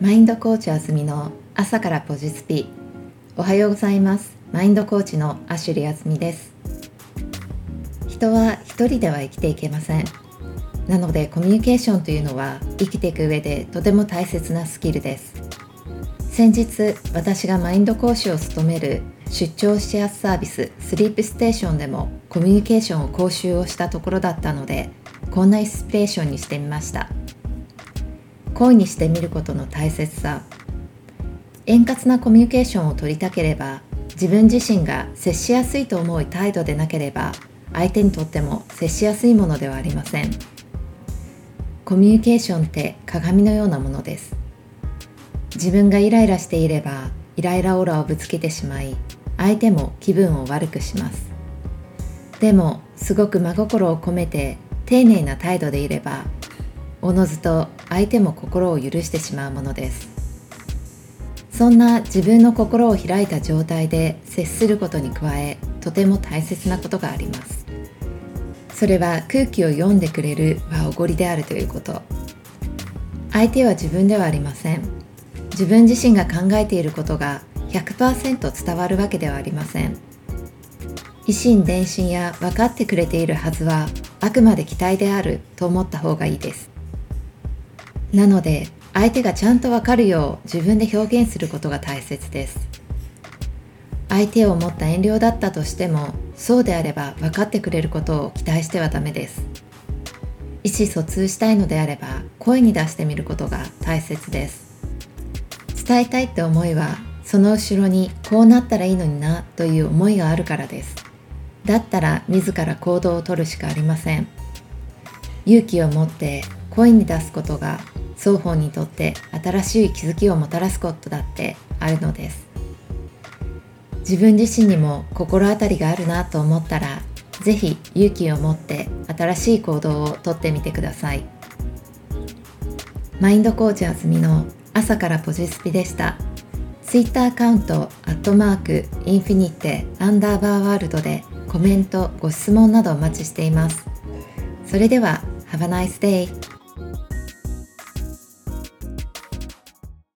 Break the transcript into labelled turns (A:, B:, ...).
A: マインドコーチあずみの朝からポジスピ。おはようございます。マインドコーチのアシュリーあずみです。人は一人では生きていけません。なのでコミュニケーションというのは生きていく上でとても大切なスキルです。先日私がマインド講師を務める出張シェアサービススリープステーションでもコミュニケーションを講習をしたところだったのでこんなインスピレーションにしてみました。恋にしてみることの大切さ。円滑なコミュニケーションを取りたければ自分自身が接しやすいと思う態度でなければ相手にとっても接しやすいものではありません。コミュニケーションって鏡のようなものです。自分がイライラしていればイライラオーラをぶつけてしまい相手も気分を悪くします。でもすごく真心を込めて丁寧な態度でいればおのずと相手も心を許してしまうものです。そんな自分の心を開いた状態で接することに加えとても大切なことがあります。それは空気を読んでくれるはおごりであるということ。相手は自分ではありません。自分自身が考えていることが100%伝わるわけではありません。維心伝心や分かってくれているはずはあくまで期待であると思った方がいいです。なので相手がちゃんと分かるよう自分で表現することが大切です。相手を持った遠慮だったとしてもそうであれば分かってくれることを期待してはダメです。意思疎通したいのであれば声に出してみることが大切です。伝えたいって思いはその後ろにこうなったらいいのになという思いがあるからです。だったら自ら行動をとるしかありません。勇気を持って声に出すことが双方にとって新しい気づきをもたらすことだってあるのです自分自身にも心当たりがあるなと思ったら是非勇気を持って新しい行動をとってみてくださいマインドコーチあずみの朝からポジスピでした。Twitter アカウント、アットマーク、インフィニテ、アンダーバーワールドでコメント、ご質問などお待ちしています。それでは、Have a nice day!